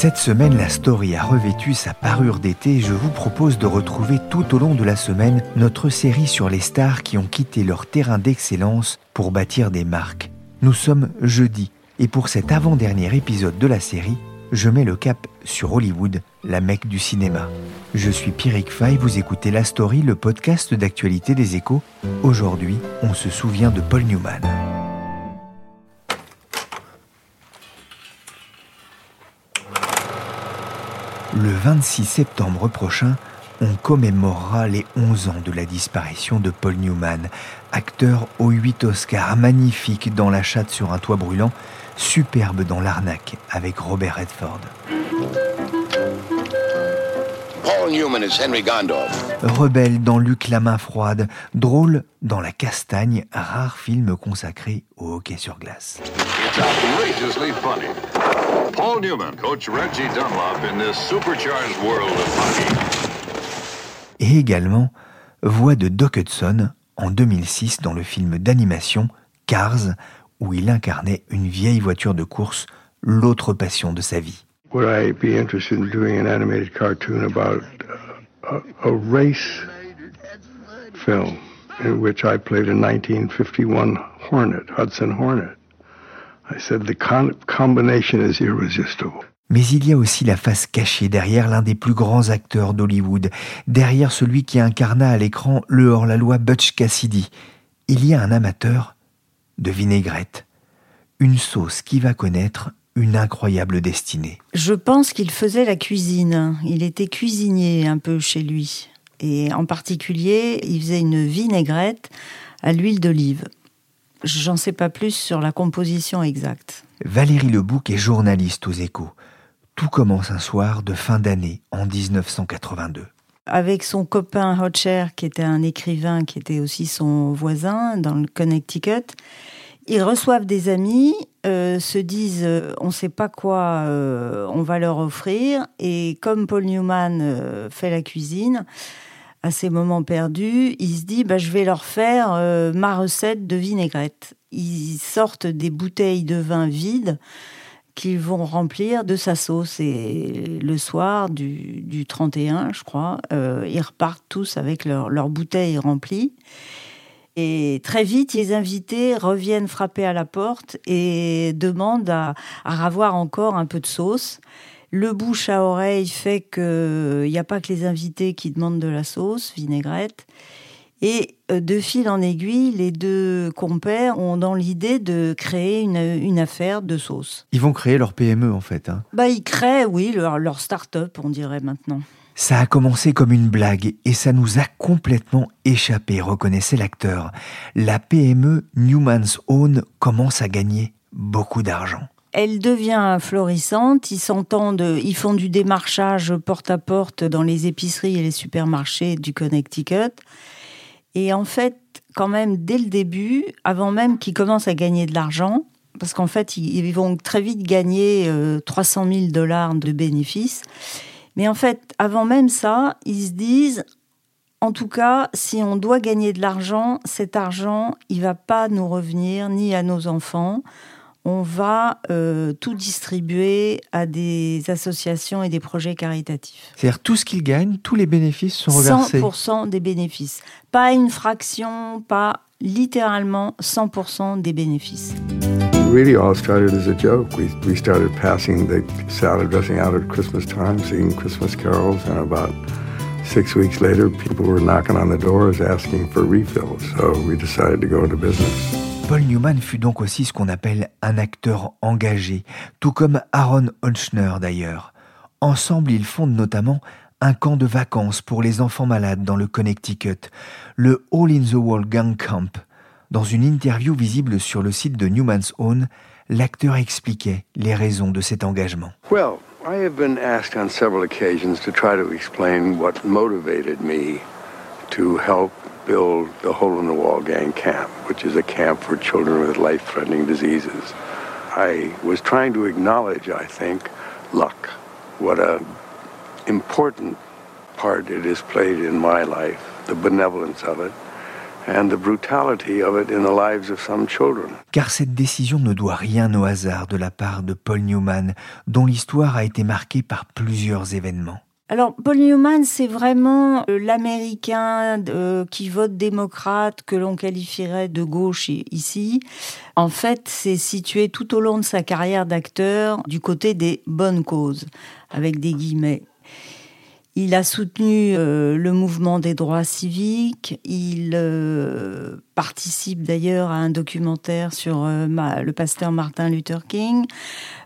Cette semaine, la story a revêtu sa parure d'été et je vous propose de retrouver tout au long de la semaine notre série sur les stars qui ont quitté leur terrain d'excellence pour bâtir des marques. Nous sommes jeudi et pour cet avant-dernier épisode de la série, je mets le cap sur Hollywood, la mecque du cinéma. Je suis Pierrick Fay, vous écoutez La Story, le podcast d'actualité des échos. Aujourd'hui, on se souvient de Paul Newman. Le 26 septembre prochain, on commémorera les 11 ans de la disparition de Paul Newman, acteur aux 8 Oscars, magnifique dans La chatte sur un toit brûlant, superbe dans L'arnaque avec Robert Redford. Paul Newman is Henry Gondorf. Rebelle dans Luc la main froide, drôle dans La Castagne, rare film consacré au hockey sur glace. It's Newman, Coach Reggie Dunlop in this supercharged world of hockey. Et également, voix de Doc Hudson en 2006 dans le film d'animation Cars, où il incarnait une vieille voiture de course, l'autre passion de sa vie. Would I be interested in doing an animated cartoon about a, a race film in which I played a 1951 Hornet, Hudson Hornet? Mais il y a aussi la face cachée derrière l'un des plus grands acteurs d'Hollywood, derrière celui qui incarna à l'écran le hors-la-loi Butch Cassidy. Il y a un amateur de vinaigrette, une sauce qui va connaître une incroyable destinée. Je pense qu'il faisait la cuisine. Il était cuisinier un peu chez lui. Et en particulier, il faisait une vinaigrette à l'huile d'olive. J'en sais pas plus sur la composition exacte. Valérie Lebouc est journaliste aux échos. Tout commence un soir de fin d'année en 1982. Avec son copain Hotcher, qui était un écrivain, qui était aussi son voisin dans le Connecticut, ils reçoivent des amis, euh, se disent euh, on ne sait pas quoi euh, on va leur offrir, et comme Paul Newman fait la cuisine, à ces moments perdus, il se dit bah, je vais leur faire euh, ma recette de vinaigrette. Ils sortent des bouteilles de vin vides qu'ils vont remplir de sa sauce. Et le soir du, du 31, je crois, euh, ils repartent tous avec leurs leur bouteilles remplies. Et très vite, les invités reviennent frapper à la porte et demandent à, à avoir encore un peu de sauce. Le bouche à oreille fait qu'il n'y a pas que les invités qui demandent de la sauce, vinaigrette. Et euh, de fil en aiguille, les deux compères ont dans l'idée de créer une, une affaire de sauce. Ils vont créer leur PME en fait. hein. Bah, ils créent, oui, leur, leur start-up, on dirait maintenant. Ça a commencé comme une blague et ça nous a complètement échappé, reconnaissait l'acteur. La PME Newman's Own commence à gagner beaucoup d'argent. Elle devient florissante, ils s'entendent, ils font du démarchage porte à porte dans les épiceries et les supermarchés du Connecticut. Et en fait, quand même, dès le début, avant même qu'ils commencent à gagner de l'argent, parce qu'en fait, ils vont très vite gagner euh, 300 000 dollars de bénéfices. Mais en fait, avant même ça, ils se disent, en tout cas, si on doit gagner de l'argent, cet argent, il va pas nous revenir ni à nos enfants. On va euh, tout distribuer à des associations et des projets caritatifs. C'est-à-dire tout ce qu'ils gagnent, tous les bénéfices sont reversés. 100% des bénéfices. Pas une fraction, pas littéralement 100% des bénéfices. Really all started as a joke. We, we started passing the salad dressing out at Christmas time, singing Christmas carols, and about six weeks later, people were knocking on the doors asking for refills. So we decided to go into business. Paul Newman fut donc aussi ce qu'on appelle un acteur engagé, tout comme Aaron Hotchner d'ailleurs. Ensemble, ils fondent notamment un camp de vacances pour les enfants malades dans le Connecticut, le All in the World Gang Camp. Dans une interview visible sur le site de Newman's Own, l'acteur expliquait les raisons de cet engagement. Well, I have been asked on several occasions to try to explain what motivated me to help build the Hole in the Wall Gang Camp, which is a camp for children with life threatening diseases. I was trying to acknowledge, I think, luck. What a important part it has played in my life, the benevolence of it, and the brutality of it in the lives of some children. Car cette décision ne doit rien au hasard de la part de Paul Newman, dont l'histoire a été marquée par plusieurs événements. Alors, Paul Newman, c'est vraiment euh, l'Américain euh, qui vote démocrate, que l'on qualifierait de gauche ici. En fait, c'est situé tout au long de sa carrière d'acteur du côté des bonnes causes, avec des guillemets. Il a soutenu euh, le mouvement des droits civiques. Il euh, participe d'ailleurs à un documentaire sur euh, le pasteur Martin Luther King.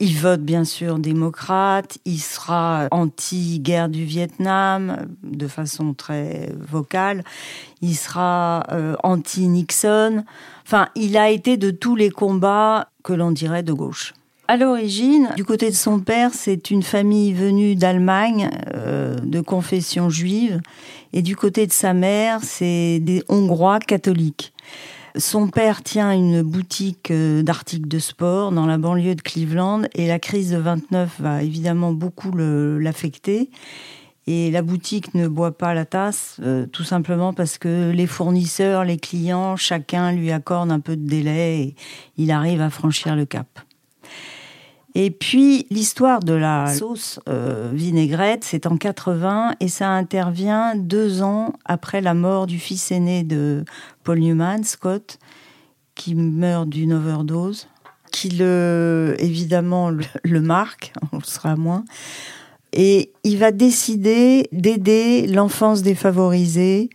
Il vote bien sûr démocrate. Il sera anti-guerre du Vietnam de façon très vocale. Il sera anti-Nixon. Enfin, il a été de tous les combats que l'on dirait de gauche. À l'origine, du côté de son père, c'est une famille venue d'Allemagne, euh, de confession juive, et du côté de sa mère, c'est des Hongrois catholiques. Son père tient une boutique euh, d'articles de sport dans la banlieue de Cleveland, et la crise de 29 va évidemment beaucoup l'affecter. Et la boutique ne boit pas la tasse, euh, tout simplement parce que les fournisseurs, les clients, chacun lui accorde un peu de délai et il arrive à franchir le cap. Et puis l'histoire de la sauce euh, vinaigrette, c'est en 80 et ça intervient deux ans après la mort du fils aîné de Paul Newman, Scott, qui meurt d'une overdose, qui le évidemment le, marque, on sera moins. Et il va décider d'aider l'enfance défavorisée,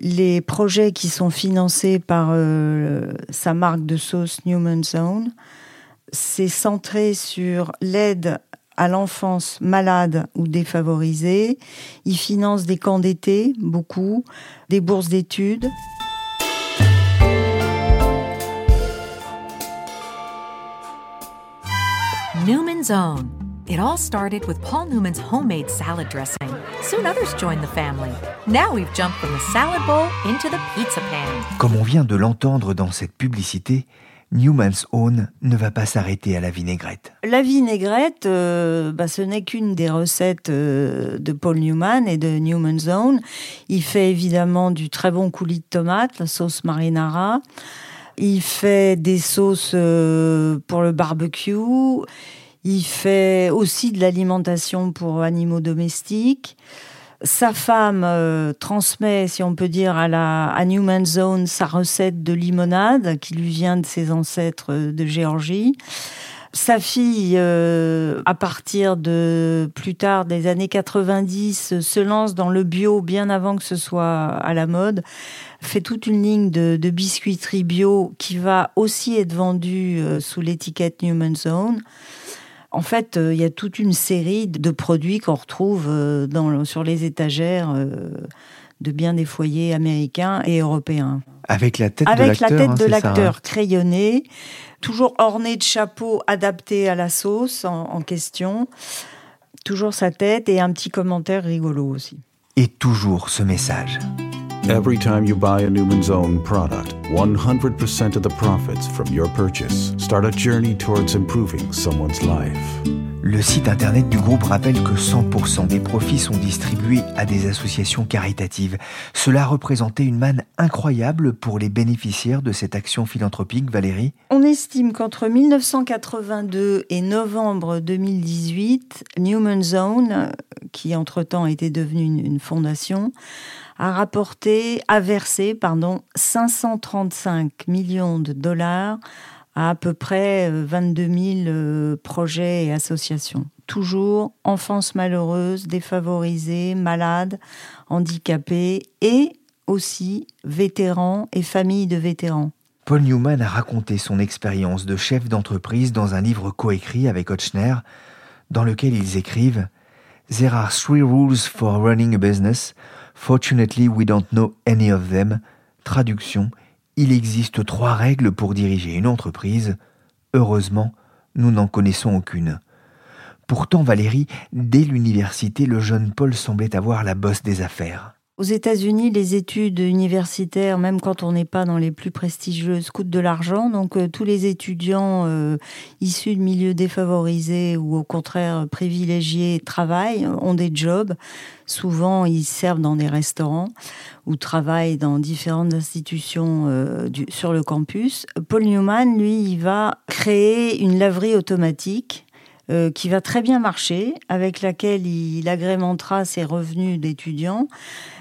les projets qui sont financés par euh, sa marque de sauce Newman's Own c'est centré sur l'aide à l'enfance malade ou défavorisée. Il finance des camps d'été, beaucoup, des bourses d'études. Newman's Own. It all started with Paul Newman's homemade salad dressing. Soon others joined the family. Now we've jumped from the salad bowl into the pizza pan. Comme on vient de l'entendre dans cette publicité, Newman's Own ne va pas s'arrêter à la vinaigrette. La vinaigrette, euh, bah, ce n'est qu'une des recettes euh, de Paul Newman et de Newman's Own. Il fait évidemment du très bon coulis de tomate, la sauce marinara. Il fait des sauces euh, pour le barbecue. Il fait aussi de l'alimentation pour animaux domestiques. Sa femme euh, transmet, si on peut dire, à, la, à Newman Zone sa recette de limonade qui lui vient de ses ancêtres euh, de Géorgie. Sa fille, euh, à partir de plus tard des années 90, se lance dans le bio bien avant que ce soit à la mode, fait toute une ligne de, de biscuiterie bio qui va aussi être vendue sous l'étiquette Newman Zone. En fait, euh, il y a toute une série de produits qu'on retrouve euh, dans, sur les étagères euh, de bien des foyers américains et européens. Avec la tête de l'acteur. Avec la tête de hein. l'acteur crayonnée, toujours orné de chapeau adapté à la sauce en question. Toujours sa tête et un petit commentaire rigolo aussi. Et toujours ce message. Every time you buy a Newman's Own product, 100% of the profits from your purchase start a journey towards improving someone's life. Le site internet du groupe rappelle que 100% des profits sont distribués à des associations caritatives. Cela représentait une manne incroyable pour les bénéficiaires de cette action philanthropique, Valérie On estime qu'entre 1982 et novembre 2018, Newman's Own, qui entre-temps était devenue une fondation, a rapporté, a versé, pardon, 535 millions de dollars à à peu près 22 000 projets et associations. Toujours enfance malheureuse, défavorisée, malade, handicapée et aussi vétérans et familles de vétérans. Paul Newman a raconté son expérience de chef d'entreprise dans un livre coécrit avec Ochner, dans lequel ils écrivent There are three rules for running a business. Fortunately, we don't know any of them. Traduction Il existe trois règles pour diriger une entreprise. Heureusement, nous n'en connaissons aucune. Pourtant, Valérie, dès l'université, le jeune Paul semblait avoir la bosse des affaires. Aux États-Unis, les études universitaires, même quand on n'est pas dans les plus prestigieuses, coûtent de l'argent. Donc euh, tous les étudiants euh, issus de milieux défavorisés ou au contraire privilégiés travaillent, ont des jobs. Souvent, ils servent dans des restaurants ou travaillent dans différentes institutions euh, du, sur le campus. Paul Newman, lui, il va créer une laverie automatique qui va très bien marcher, avec laquelle il agrémentera ses revenus d'étudiants.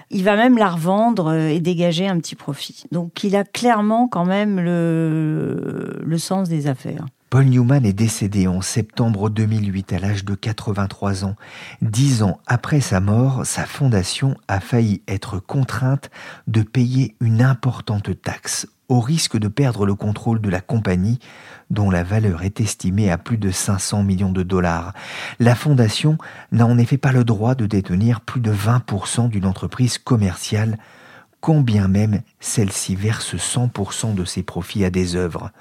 Il va même la revendre euh, et dégager un petit profit. Donc il a clairement quand même le, le sens des affaires. Paul Newman est décédé en septembre 2008 à l'âge de 83 ans. Dix ans après sa mort, sa fondation a failli être contrainte de payer une importante taxe au risque de perdre le contrôle de la compagnie dont la valeur est estimée à plus de 500 millions de dollars. La fondation n'a en effet pas le droit de détenir plus de 20% d'une entreprise commerciale, combien même celle-ci verse 100% de ses profits à des œuvres.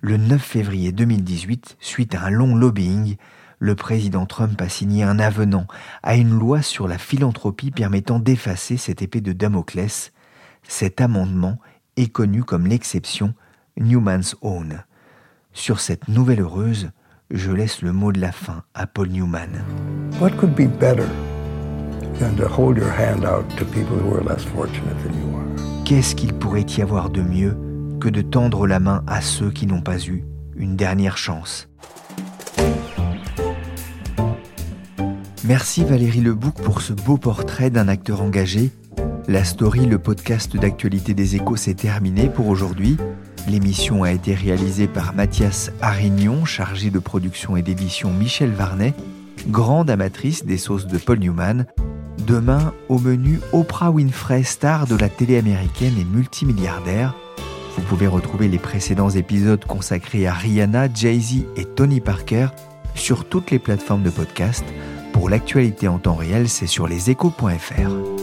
Le 9 février 2018, suite à un long lobbying, le président Trump a signé un avenant à une loi sur la philanthropie permettant d'effacer cette épée de Damoclès. Cet amendement est connu comme l'exception Newman's Own. Sur cette nouvelle heureuse, je laisse le mot de la fin à Paul Newman. What could be better than to hold your hand out to people who are less fortunate than you are? Qu'est-ce qu'il pourrait y avoir de mieux que de tendre la main à ceux qui n'ont pas eu une dernière chance Merci Valérie Lebouc pour ce beau portrait d'un acteur engagé. La story, le podcast d'actualité des échos, s'est terminé pour aujourd'hui. L'émission a été réalisée par Mathias Arignon, chargé de production et d'édition Michel Varnet, grande amatrice des sauces de Paul Newman. Demain, au menu Oprah Winfrey, star de la télé américaine et multimilliardaire. Vous pouvez retrouver les précédents épisodes consacrés à Rihanna, Jay-Z et Tony Parker sur toutes les plateformes de podcast. Pour l'actualité en temps réel, c'est sur leséchos.fr.